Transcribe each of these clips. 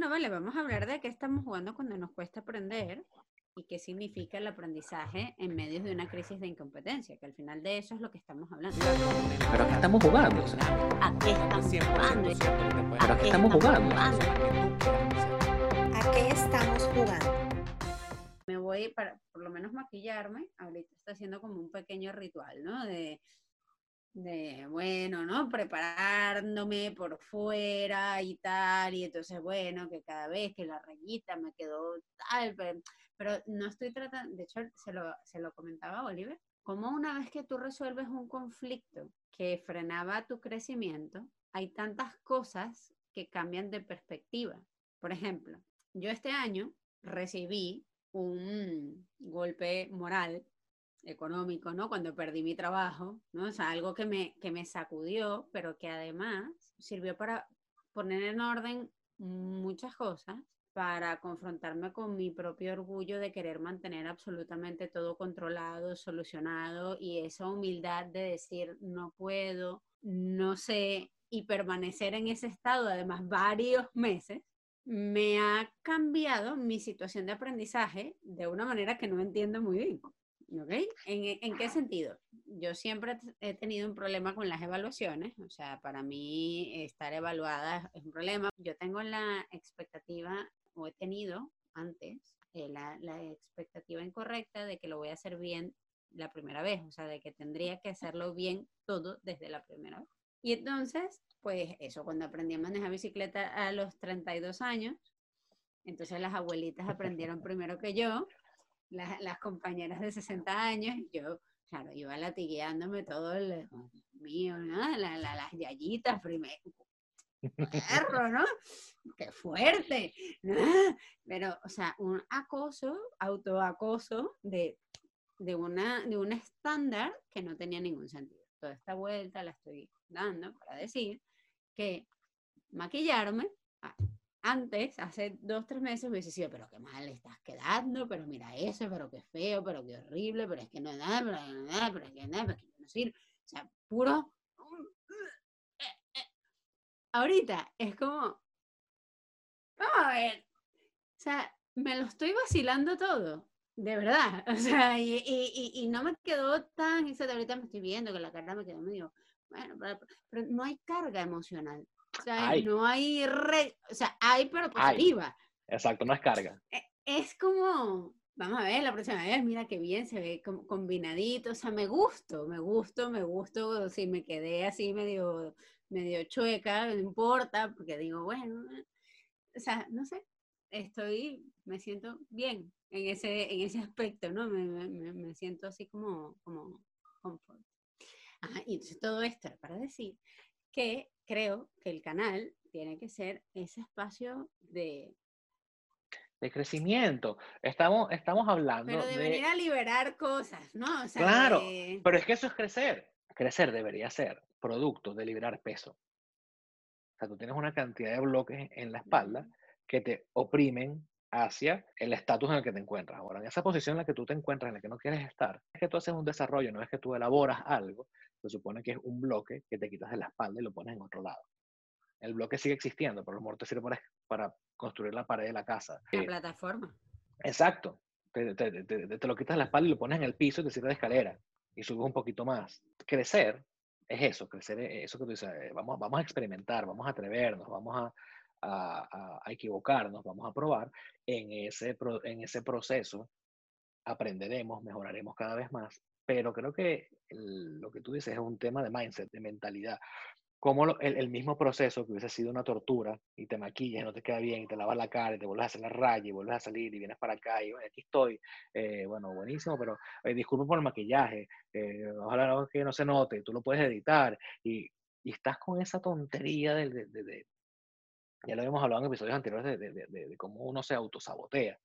Bueno, vale, vamos a hablar de qué estamos jugando cuando nos cuesta aprender y qué significa el aprendizaje en medio de una crisis de incompetencia, que al final de eso es lo que estamos hablando. Pero ¿a qué estamos jugando? ¿A qué estamos jugando? ¿Pero a qué estamos jugando? ¿A qué estamos jugando? Me voy para por lo menos maquillarme, ahorita está haciendo como un pequeño ritual, ¿no? De, de bueno, ¿no? Preparándome por fuera y tal, y entonces, bueno, que cada vez que la rayita me quedó tal, pero, no estoy tratando, de hecho, se lo, se lo comentaba Oliver, como una vez que tú resuelves un conflicto que frenaba tu crecimiento, hay tantas cosas que cambian de perspectiva. Por ejemplo, yo este año recibí un golpe moral económico, ¿no? Cuando perdí mi trabajo, ¿no? O sea, algo que me, que me sacudió, pero que además sirvió para poner en orden muchas cosas, para confrontarme con mi propio orgullo de querer mantener absolutamente todo controlado, solucionado y esa humildad de decir no puedo, no sé, y permanecer en ese estado además varios meses, me ha cambiado mi situación de aprendizaje de una manera que no entiendo muy bien. ¿Ok? ¿En, ¿En, qué sentido? Yo siempre he tenido un problema con las evaluaciones, o sea, para mí estar evaluada es un problema. Yo tengo la expectativa, o he tenido antes, eh, la, la expectativa incorrecta de que lo voy a hacer bien la primera vez, o sea, de que tendría que hacerlo bien todo desde la primera vez. Y entonces, pues eso, cuando aprendí a manejar bicicleta a los 32 años, entonces las abuelitas aprendieron primero que yo, las, las compañeras de 60 años, yo, claro, iba latigueándome todo el mío, ¿no? La, la, las yayitas primero. Perro, ¿no? Qué fuerte. Pero, o sea, un acoso, autoacoso de, de, una, de un estándar que no tenía ningún sentido. Toda esta vuelta la estoy dando para decir que maquillarme antes, hace dos, tres meses, hubiese sido, pero qué mal estás quedando, pero mira eso, pero qué feo, pero qué horrible, pero es que no es nada, pero, no, nada, pero es que nada, pero es que no sirve. O sea, puro. Ahorita es como. Vamos a ver. O sea, me lo estoy vacilando todo. De verdad. O sea, y, y, y no me quedó tan. Ahorita me estoy viendo que la cara me quedó medio. Bueno, pero, pero no hay carga emocional. O sea, Hay. no hay re, o sea, hay pero positiva. Exacto, no es carga. E- Es como, vamos a ver la próxima vez, mira qué bien se ve com- combinadito, o sea, me gusto, me gusto, me gusto, si me quedé así medio, medio chueca, no importa, porque digo, bueno, o sea, no sé, estoy, me siento bien en ese, en ese aspecto, ¿no? Me, me- me- siento así como, como confort. Ajá, y entonces todo esto era para decir que creo que el canal tiene que ser ese espacio de, De crecimiento. Estamos, estamos hablando pero de de... venir a liberar cosas, ¿no? O sea, Claro, de- Pero es que eso es crecer. Crecer debería ser producto de liberar peso. O sea, tú tienes una cantidad de bloques en la espalda que te oprimen hacia el estatus en el que te encuentras. Ahora, en esa posición en la que tú te encuentras, en la que no quieres estar, es que tú haces un desarrollo, no es que tú elaboras algo, se supone que es un bloque que te quitas de la espalda y lo pones en otro lado. El bloque sigue existiendo, pero lo mejor te sirve para, para construir la pared de la casa. la Eh, plataforma. Exacto. Te, te- te- te- te lo quitas de la espalda y lo pones en el piso y te sirve de escalera. Y subes un poquito más. Crecer es eso, crecer es eso que tú dices, eh, vamos, vamos a experimentar, vamos a atrevernos, vamos a, a- a- equivocarnos, vamos a probar. En ese, pro- en ese proceso aprenderemos, mejoraremos cada vez más. Pero creo que el- lo que tú dices es un tema de mindset, de mentalidad. Como lo- el, el mismo proceso que hubiese sido una tortura y te maquillas no te queda bien y te lavas la cara y te vuelves a hacer la raya y vuelves a salir y vienes para acá y bueno, aquí estoy, eh, bueno, buenísimo, pero eh, por el maquillaje, eh, ojalá que no se note, tú lo puedes editar y, y estás con esa tontería de- de- de- ya lo habíamos hablado en episodios anteriores de, de- de- de- cómo uno se autosabotea.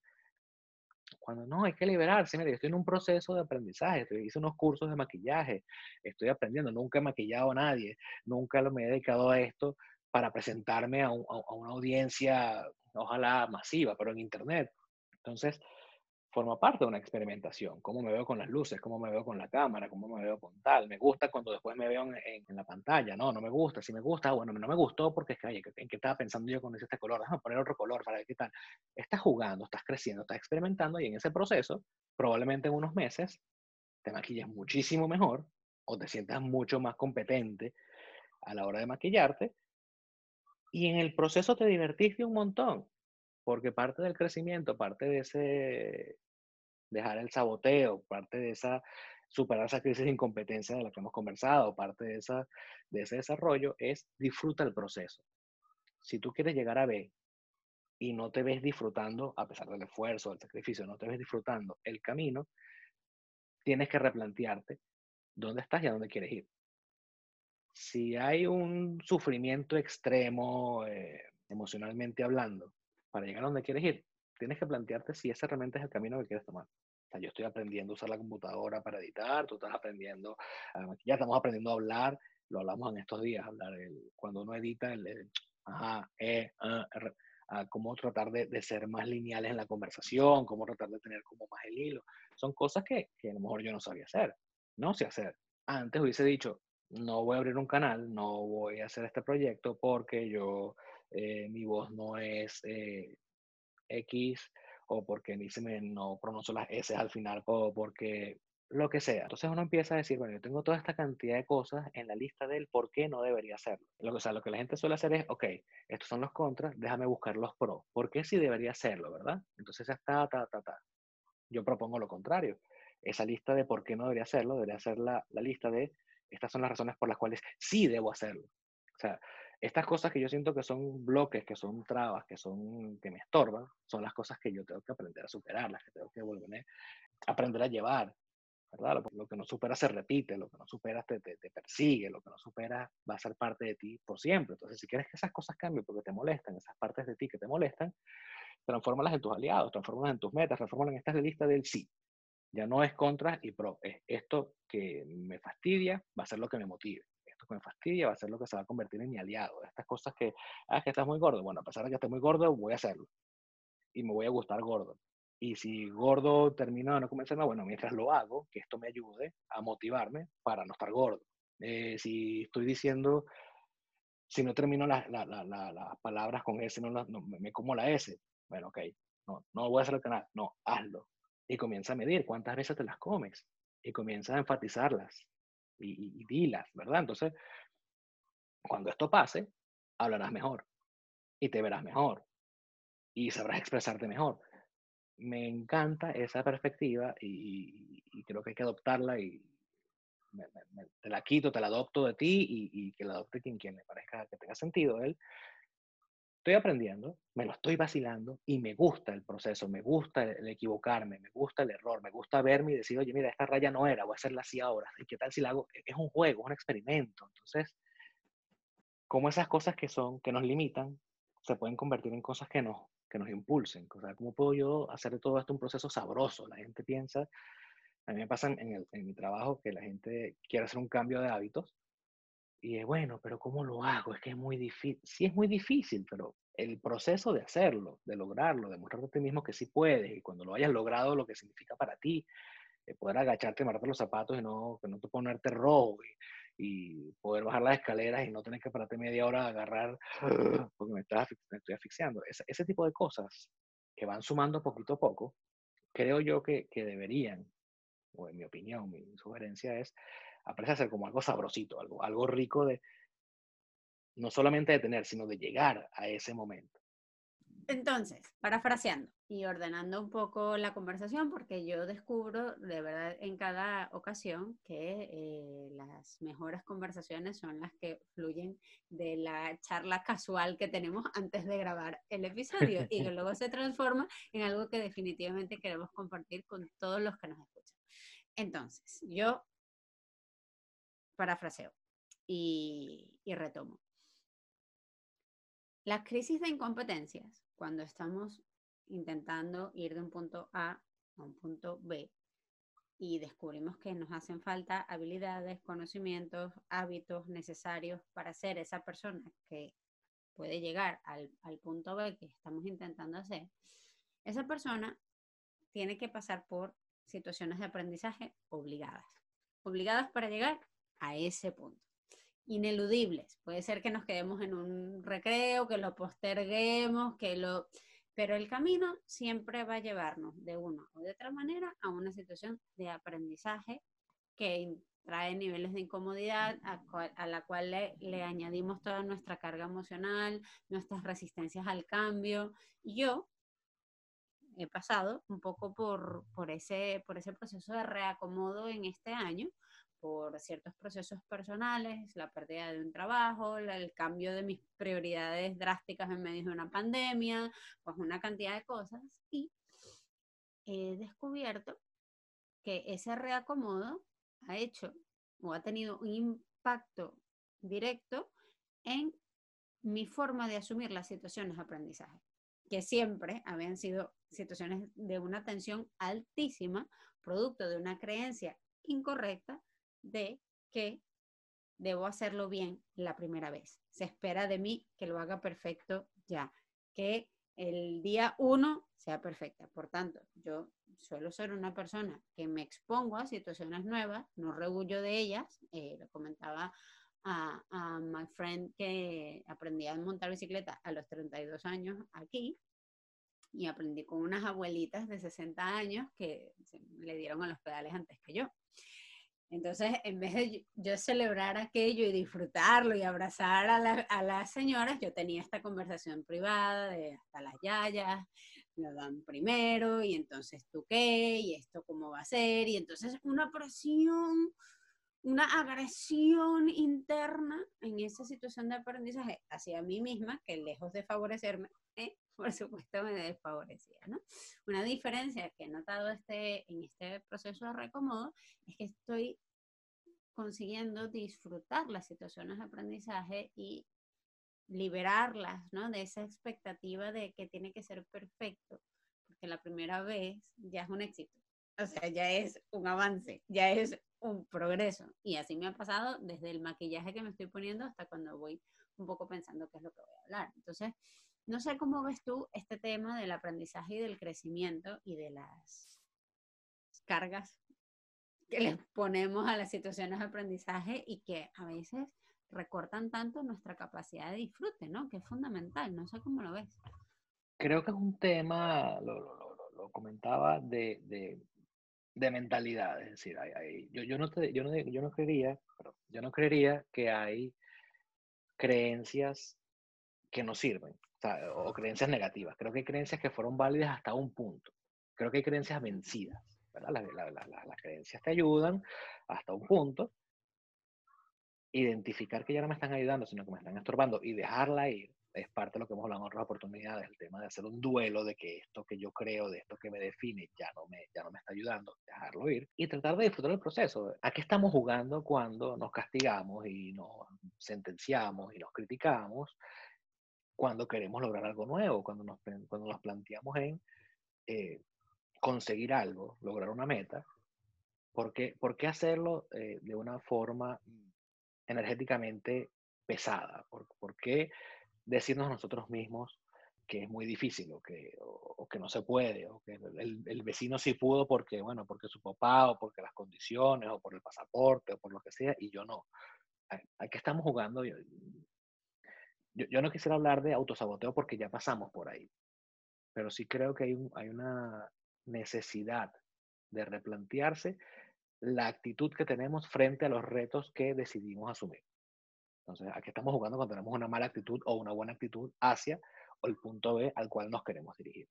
Cuando no, hay que liberarse. Mira, yo estoy en un proceso de aprendizaje. Estoy, hice unos cursos de maquillaje. Estoy aprendiendo. Nunca he maquillado a nadie. Nunca me he dedicado a esto para presentarme a, un- a una audiencia, ojalá masiva, pero en Internet. Entonces, forma parte de una experimentación. Cómo me veo con las luces, cómo me veo con la cámara, cómo me veo con tal. Me gusta cuando después me veo en, la pantalla. No, no me gusta. Si me gusta, bueno, no me gustó porque es que, oye, ¿en qué estaba pensando yo con este color? Déjame poner otro color para ver qué tal. Estás jugando, estás creciendo, estás experimentando y en ese proceso, probablemente en unos meses, te maquillas muchísimo mejor o te sientas mucho más competente a la hora de maquillarte y en el proceso te divertiste un montón, porque parte del crecimiento, parte de ese dejar el saboteo, parte de esa superar esa crisis de incompetencia de la que hemos conversado, parte de, esa, de ese desarrollo es disfruta el proceso. Si tú quieres llegar a B y no te ves disfrutando, a pesar del esfuerzo, del sacrificio, no te ves disfrutando el camino, tienes que replantearte dónde estás y a dónde quieres ir. Si hay un sufrimiento extremo, eh, emocionalmente hablando, para llegar a donde quieres ir, tienes que plantearte si ese realmente es el camino que quieres tomar. O sea, yo estoy aprendiendo a usar la computadora para editar, tú estás aprendiendo, ya estamos aprendiendo a hablar, lo hablamos en estos días, hablar el, cuando uno edita, el, ajá, eh, a cómo tratar de, de, ser más lineales en la conversación, cómo tratar de tener como más el hilo. Son cosas que, que a lo mejor yo no sabía hacer, no sé hacer. Antes hubiese dicho, no voy a abrir un canal, no voy a hacer este proyecto porque yo, eh, mi voz no es eh, X o porque ni se me no pronuncio las S al final o porque lo que sea. Entonces uno empieza a decir, bueno, yo tengo toda esta cantidad de cosas en la lista del por qué no debería hacerlo. Lo, o sea, lo que la gente suele hacer es, ok, estos son los contras, déjame buscar los pros. ¿Por qué sí debería hacerlo, verdad? Entonces ya está, ta, ta, ta. Yo propongo lo contrario. Esa lista de por qué no debería hacerlo, debería ser la, la lista de estas son las razones por las cuales sí debo hacerlo. O sea, estas cosas que yo siento que son bloques, que son trabas, que son que me estorban, son las cosas que yo tengo que aprender a superar, las que tengo que volver a aprender a llevar, ¿verdad? Lo, que no supera se repite, lo que no supera te, te, te, persigue, lo que no supera va a ser parte de ti por siempre. Entonces, si quieres que esas cosas cambien porque te molestan, esas partes de ti que te molestan, transfórmalas en tus aliados, transfórmalas en tus metas, transfórmalas en esta lista del sí. Ya no es contra y pro, es esto que me fastidia, va a ser lo que me motive. Esto que me fastidia va a ser lo que se va a convertir en mi aliado. Estas cosas que, ah, que estás muy gordo. Bueno, a pesar de que esté muy gordo, voy a hacerlo. Y me voy a gustar gordo. Y si gordo termina de no convencerme, bueno, mientras lo hago, que esto me ayude a motivarme para no estar gordo. Eh, si estoy diciendo, si no termino las palabras con S, no, no, me como la S. Bueno, ok, no, no voy a hacer el canal. No, hazlo y comienza a medir cuántas veces te las comes y comienza a enfatizarlas y, y, dilas, ¿verdad? Entonces, cuando esto pase, hablarás mejor y te verás mejor y sabrás expresarte mejor. Me encanta esa perspectiva y, creo que hay que adoptarla y te la quito, te la adopto de ti y, que la adopte quien, quien le parezca que tenga sentido él estoy aprendiendo, me lo estoy vacilando y me gusta el proceso, me gusta el, equivocarme, me gusta el error, me gusta verme y decir, oye, mira, esta raya no era, voy a hacerla así ahora. ¿Y qué tal si la hago? E, es un juego, es un experimento. Entonces, cómo esas cosas que son, que nos limitan, se pueden convertir en cosas que nos, que nos impulsen. O sea, ¿cómo puedo yo hacer de todo esto un proceso sabroso? La gente piensa, a mí me pasa en, en mi trabajo que la gente quiere hacer un cambio de hábitos y es bueno, pero ¿cómo lo hago? Es que es muy difícil. Sí es muy difícil, pero el proceso de hacerlo, de lograrlo, de mostrarte a ti mismo que sí puedes, y cuando lo hayas logrado, lo que significa para ti, eh, poder agacharte, marcarte los zapatos y no, que no te ponerte rojo, y, poder bajar las escaleras y no tener que pararte media hora a agarrar porque me, estás, estoy asfixiando. Ese, ese, tipo de cosas que van sumando poquito a poco, creo yo que, que deberían, o en mi opinión, mi sugerencia es ser como algo sabrosito, algo, algo rico de no solamente de tener, sino de llegar a ese momento. Entonces, parafraseando y ordenando un poco la conversación, porque yo descubro de verdad en cada ocasión que eh, las mejores conversaciones son las que fluyen de la charla casual que tenemos antes de grabar el episodio y que luego se transforma en algo que definitivamente queremos compartir con todos los que nos escuchan. Entonces, yo parafraseo y, retomo. Las crisis de incompetencias, cuando estamos intentando ir de un punto A a un punto B y descubrimos que nos hacen falta habilidades, conocimientos, hábitos necesarios para ser esa persona que puede llegar al, al punto B que estamos intentando hacer, esa persona tiene que pasar por situaciones de aprendizaje obligadas. Obligadas para llegar a ese punto. Ineludibles. Puede ser que nos quedemos en un recreo, que lo posterguemos, que lo... Pero el camino siempre va a llevarnos de una o de otra manera a una situación de aprendizaje que trae niveles de incomodidad a, la cual le, añadimos toda nuestra carga emocional, nuestras resistencias al cambio. Yo he pasado un poco por, por, ese, por ese proceso de reacomodo en este año, por ciertos procesos personales, la pérdida de un trabajo, el cambio de mis prioridades drásticas en medio de una pandemia, pues una cantidad de cosas. Y he descubierto que ese reacomodo ha hecho o ha tenido un impacto directo en mi forma de asumir las situaciones de aprendizaje, que siempre habían sido situaciones de una tensión altísima, producto de una creencia incorrecta de que debo hacerlo bien la primera vez. Se espera de mí que lo haga perfecto ya, que el día uno sea perfecta. Por tanto, yo suelo ser una persona que me expongo a situaciones nuevas, no rebullo de ellas. Eh, lo comentaba a, a my friend que aprendí a montar bicicleta a los 32 años aquí y aprendí con unas abuelitas de 60 años que le dieron a los pedales antes que yo. Entonces, en vez de yo celebrar aquello y disfrutarlo y abrazar a, las señoras, yo tenía esta conversación privada de hasta las yayas, lo dan primero y entonces tú qué y esto cómo va a ser y entonces una presión, una agresión interna en esa situación de aprendizaje hacia mí misma que lejos de favorecerme, eh, por supuesto me desfavorecía, ¿no? Una diferencia que he notado este, en este proceso de recomodo es que estoy consiguiendo disfrutar las situaciones de aprendizaje y liberarlas, ¿no? De esa expectativa de que tiene que ser perfecto, porque la primera vez ya es un éxito. O sea, ya es un avance, ya es un progreso. Y así me ha pasado desde el maquillaje que me estoy poniendo hasta cuando voy un poco pensando qué es lo que voy a hablar. Entonces, no sé cómo ves tú este tema del aprendizaje y del crecimiento y de las cargas que les ponemos a las situaciones de aprendizaje y que a veces recortan tanto nuestra capacidad de disfrute, ¿no? Que es fundamental, no sé cómo lo ves. Creo que es un tema, lo, lo, lo, comentaba, de, de, de, mentalidad, es decir, hay, hay, yo, yo, no te, yo, no, yo no creería, yo no creería que hay creencias que no sirven, o creencias negativas. Creo que hay creencias que fueron válidas hasta un punto. Creo que hay creencias vencidas. ¿verdad? Las, la, la, las creencias te ayudan hasta un punto, identificar que ya no me están ayudando, sino que me están estorbando y dejarla ir, es parte de lo que hemos hablado en otras oportunidades, el tema de hacer un duelo de que esto que yo creo, de esto que me define, ya no me, ya no me está ayudando, dejarlo ir y tratar de disfrutar el proceso. ¿A qué estamos jugando cuando nos castigamos y nos sentenciamos y nos criticamos? Cuando queremos lograr algo nuevo, cuando nos, cuando nos planteamos en eh, conseguir algo, lograr una meta, ¿por qué, por qué hacerlo eh, de una forma energéticamente pesada? ¿Por, ¿Por, qué decirnos a nosotros mismos que es muy difícil o que, o, que no se puede, o que el, el, vecino sí pudo porque, bueno, porque su papá, o porque las condiciones, o por el pasaporte, o por lo que sea, y yo no? ¿A, qué estamos jugando? Yo, yo, no quisiera hablar de autosaboteo porque ya pasamos por ahí, pero sí creo que hay, un, hay una necesidad de replantearse la actitud que tenemos frente a los retos que decidimos asumir. Entonces, aquí estamos jugando cuando tenemos una mala actitud o una buena actitud hacia el punto B al cual nos queremos dirigir.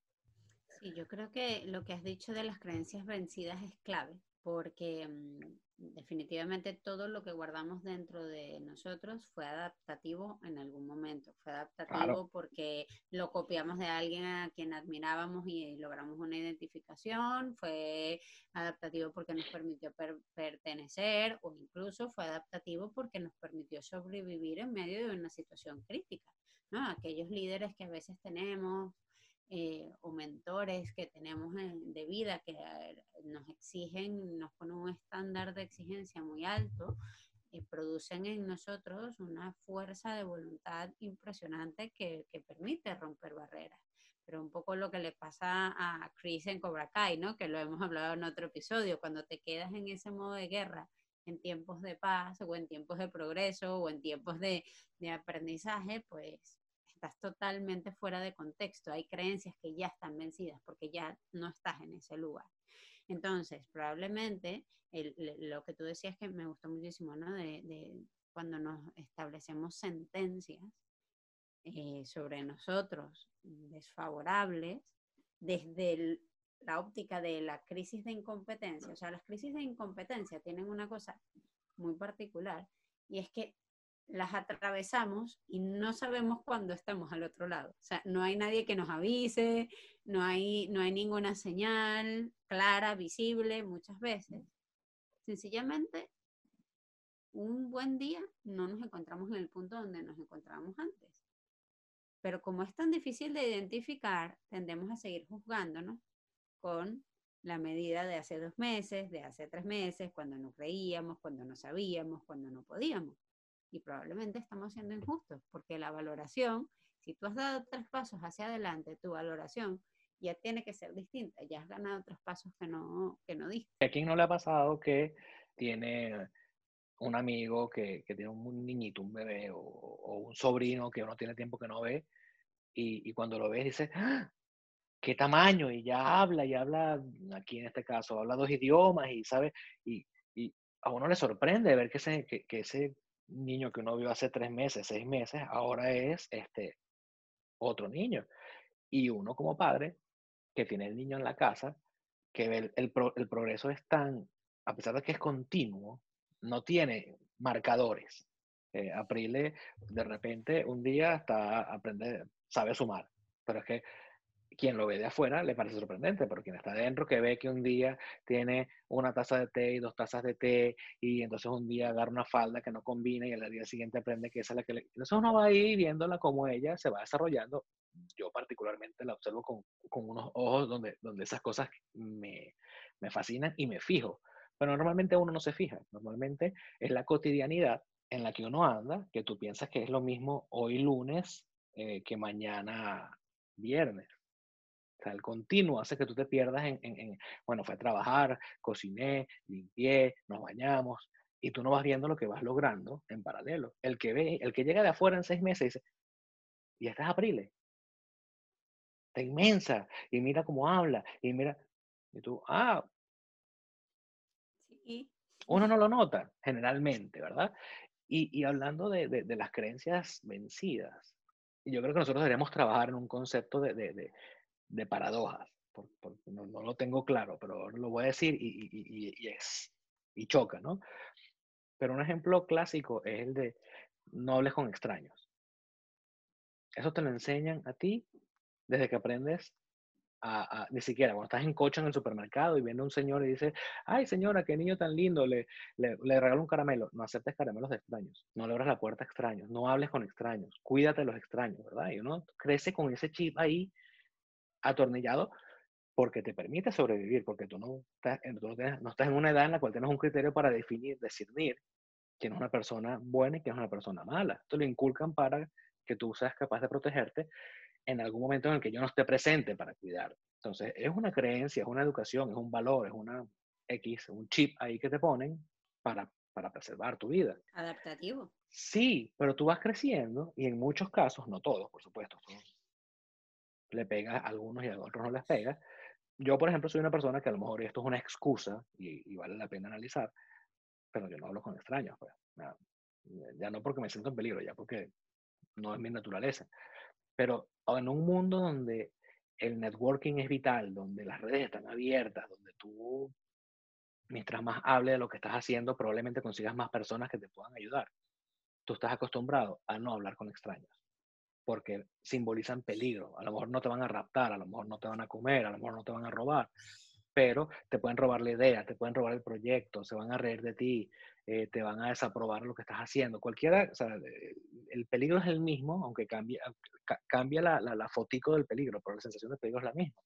Sí, yo creo que lo que has dicho de las creencias vencidas es clave, porque mmm, definitivamente todo lo que guardamos dentro de nosotros fue adaptativo en algún momento. Fue adaptativo claro. porque lo copiamos de alguien a quien admirábamos y logramos una identificación. Fue adaptativo porque nos permitió per pertenecer o incluso fue adaptativo porque nos permitió sobrevivir en medio de una situación crítica. ¿no? Aquellos líderes que a veces tenemos eh, o mentores que tenemos en, de vida que nos exigen, nos ponen un estándar de exigencia muy alto, eh, producen en nosotros una fuerza de voluntad impresionante que, que permite romper barreras. pero un poco lo que le pasa a Chris en Cobra Kai, ¿no? Que lo hemos hablado en otro episodio, cuando te quedas en ese modo de guerra en tiempos de paz o en tiempos de progreso o en tiempos de, de aprendizaje, pues estás totalmente fuera de contexto. Hay creencias que ya están vencidas porque ya no estás en ese lugar. Entonces, probablemente lo que tú decías que me gustó muchísimo, ¿no? De, de cuando nos establecemos sentencias eh, sobre nosotros desfavorables desde la óptica de la crisis de incompetencia. O sea, las crisis de incompetencia tienen una cosa muy particular y es que las atravesamos y no sabemos cuándo estamos al otro lado. O sea, no hay nadie que nos avise, no hay, no hay ninguna señal clara, visible muchas veces. Sencillamente, un buen día no nos encontramos en el punto donde nos encontrábamos antes. Pero como es tan difícil de identificar, tendemos a seguir juzgándonos con la medida de hace dos meses, de hace tres meses, cuando no creíamos, cuando no sabíamos, cuando no podíamos. Y probablemente estamos siendo injustos, porque la valoración, si tú has dado tres pasos hacia adelante, tu valoración ya tiene que ser distinta, ya has ganado tres pasos que no, que no diste. ¿A quién no le ha pasado que tiene un amigo que, que tiene un niñito, un bebé o, o, un sobrino que uno tiene tiempo que no ve y, y cuando lo ves dice, ¡Ah! ¿qué tamaño? Y ya habla, y habla, aquí en este caso, habla dos idiomas y sabe, y, y a uno le sorprende ver que ese, que, que, ese niño que uno vio hace tres meses, seis meses, ahora es este otro niño. Y uno como padre, que tiene el niño en la casa, que el, el, pro, el progreso es tan, a pesar de que es continuo, no tiene marcadores. Eh, Aprile, de repente, un día está aprende, sabe sumar, pero es que quien lo ve de afuera le parece sorprendente, pero quien está adentro que ve que un día tiene una taza de té y dos tazas de té y entonces un día agarra una falda que no combina y al día siguiente aprende que esa es la que le... Entonces uno va ahí viéndola como ella se va desarrollando. Yo particularmente la observo con, con unos ojos donde, donde esas cosas me, me fascinan y me fijo. Pero normalmente uno no se fija. Normalmente es la cotidianidad en la que uno anda, que tú piensas que es lo mismo hoy lunes eh, que mañana viernes. El continuo hace que tú te pierdas en, en, en, bueno, fue a trabajar, cociné, limpié, nos bañamos, y tú no vas viendo lo que vas logrando en paralelo. El que ve, el que llega de afuera en seis meses dice, y esta es Aprile. Está inmensa, y mira cómo habla, y mira, y tú, ah. Sí. Uno no lo nota, generalmente, ¿verdad? Y, y hablando de, de, de, las creencias vencidas, yo creo que nosotros deberíamos trabajar en un concepto de, de, de paradojas. Por, por, no, no, lo tengo claro, pero lo voy a decir y, y, y, es, y choca, ¿no? Pero un ejemplo clásico es el de no hables con extraños. Eso te lo enseñan a ti desde que aprendes a, a, ni siquiera cuando estás en coche en el supermercado y viene un señor y dice, ay señora, qué niño tan lindo, le, le, le regalo un caramelo. No aceptes caramelos de extraños, no le abras la puerta a extraños, no hables con extraños, cuídate de los extraños, ¿verdad? Y uno crece con ese chip ahí atornillado porque te permite sobrevivir, porque tú no estás, tú no, tienes, no estás en una edad en la cual tienes un criterio para definir, discernir quién es una persona buena y quién es una persona mala. Esto lo inculcan para que tú seas capaz de protegerte en algún momento en el que yo no esté presente para cuidar. Entonces, es una creencia, es una educación, es un valor, es una X, un chip ahí que te ponen para, para preservar tu vida. Adaptativo. Sí, pero tú vas creciendo y en muchos casos, no todos, por supuesto, le pega a algunos y a otros no les pega. Yo, por ejemplo, soy una persona que a lo mejor esto es una excusa y, vale la pena analizar, pero yo no hablo con extraños, pues. Ya, no porque me siento en peligro, ya porque no es mi naturaleza. Pero en un mundo donde el networking es vital, donde las redes están abiertas, donde tú, mientras más hable de lo que estás haciendo, probablemente consigas más personas que te puedan ayudar. Tú estás acostumbrado a no hablar con extraños porque simbolizan peligro. A lo mejor no te van a raptar, a lo mejor no te van a comer, a lo mejor no te van a robar, pero te pueden robar la idea, te pueden robar el proyecto, se van a reír de ti, eh, te van a desaprobar lo que estás haciendo. Cualquiera, o sea, el peligro es el mismo, aunque cambia, cambia la, la, la, fotico del peligro, pero la sensación de peligro es la misma.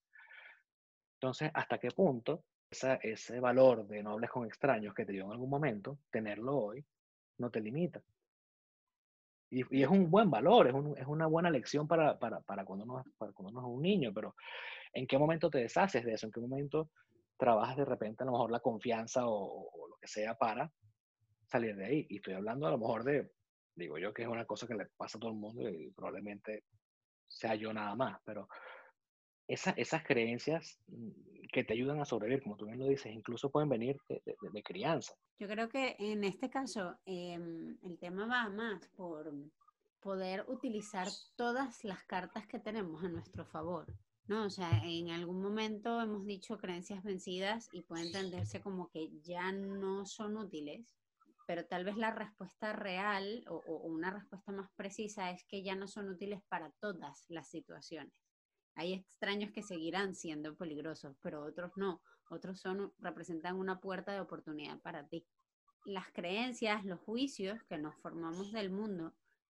Entonces, ¿hasta qué punto esa, ese valor de no hables con extraños que te dio en algún momento, tenerlo hoy, no te limita? Y, es un buen valor, es, es una buena lección para, para, para, cuando uno, para cuando uno es un niño, pero ¿en qué momento te deshaces de eso? ¿En qué momento trabajas de repente a lo mejor la confianza o, lo que sea para salir de ahí? Y estoy hablando a lo mejor de, digo yo que es una cosa que le pasa a todo el mundo y probablemente sea yo nada más, pero esas creencias mm, que te ayudan a sobrevivir, como tú bien lo dices, incluso pueden venir de, crianza. Yo creo que en este caso em, el tema va más por poder utilizar todas las cartas que tenemos a nuestro favor. ¿no? O sea, en algún momento hemos dicho creencias vencidas y puede entenderse como que ya no son útiles, pero tal vez la respuesta real o una respuesta más precisa es que ya no son útiles para todas las situaciones. Hay extraños que seguirán siendo peligrosos, pero otros no. Otros son, representan una puerta de oportunidad para ti. Las creencias, los juicios que nos formamos del mundo,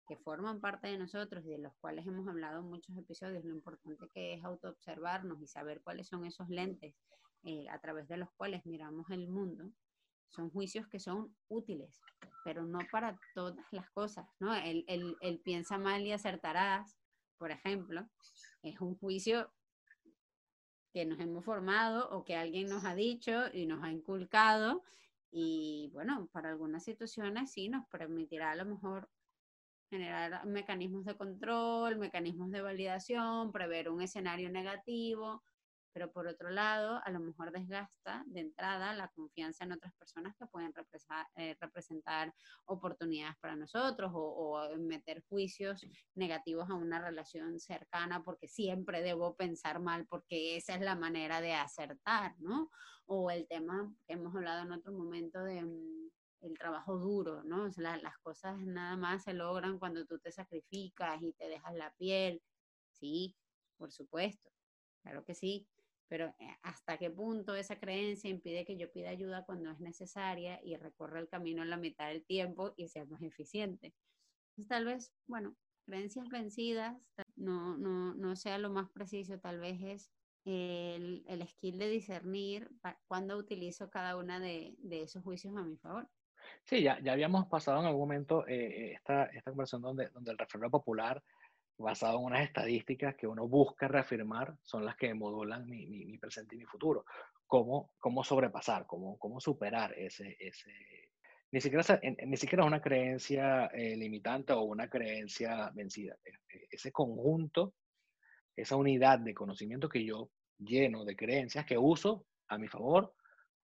que forman parte de nosotros y de los cuales hemos hablado en muchos episodios, lo importante que es autoobservarnos y saber cuáles son esos lentes eh, a través de los cuales miramos el mundo, son juicios que son útiles, pero no para todas las cosas, ¿no? El, el piensa mal y acertarás, por ejemplo, es un juicio que nos hemos formado o que alguien nos ha dicho y nos ha inculcado y bueno, para algunas situaciones sí nos permitirá a lo mejor generar mecanismos de control, mecanismos de validación, prever un escenario negativo, pero por otro lado, a lo mejor desgasta de entrada la confianza en otras personas que pueden eh, representar, oportunidades para nosotros o, meter juicios negativos a una relación cercana porque siempre debo pensar mal porque esa es la manera de acertar, ¿no? O el tema que hemos hablado en otro momento de mm, el trabajo duro, ¿no? O sea, las cosas nada más se logran cuando tú te sacrificas y te dejas la piel. Sí, por supuesto, claro que sí, pero eh, hasta qué punto esa creencia impide que yo pida ayuda cuando es necesaria y recorra el camino en la mitad del tiempo y sea más eficiente. Entonces, tal vez, bueno, creencias vencidas no, no, no sea lo más preciso, tal vez es el, el skill de discernir cuándo utilizo cada una de, de, esos juicios a mi favor. Sí, ya, ya habíamos pasado en algún momento eh, esta, esta conversación donde, donde el refrendo popular basado en unas estadísticas que uno busca reafirmar, son las que modulan mi, mi, presente y mi futuro. ¿Cómo, cómo sobrepasar, cómo, cómo superar ese, ese... Ni siquiera, ni siquiera es una creencia eh, limitante o una creencia vencida. E, e, ese conjunto, esa unidad de conocimiento que yo lleno de creencias que uso a mi favor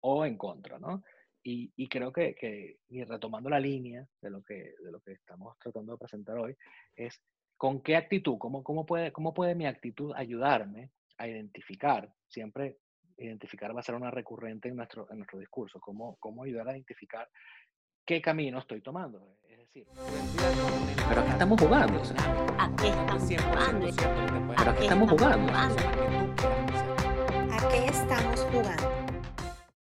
o en contra, ¿no? Y, y, creo que, que, y retomando la línea de lo, que, de lo que estamos tratando de presentar hoy, es ¿Con qué actitud? ¿Cómo, cómo, puede, ¿Cómo puede mi actitud ayudarme a identificar? Siempre identificar va a ser una recurrente en nuestro, en nuestro discurso. ¿Cómo, ¿Cómo ayudar a identificar qué camino estoy tomando? Es decir, pero aquí estamos jugando. ¿A qué estamos jugando? Pero aquí estamos jugando. ¿A qué estamos jugando?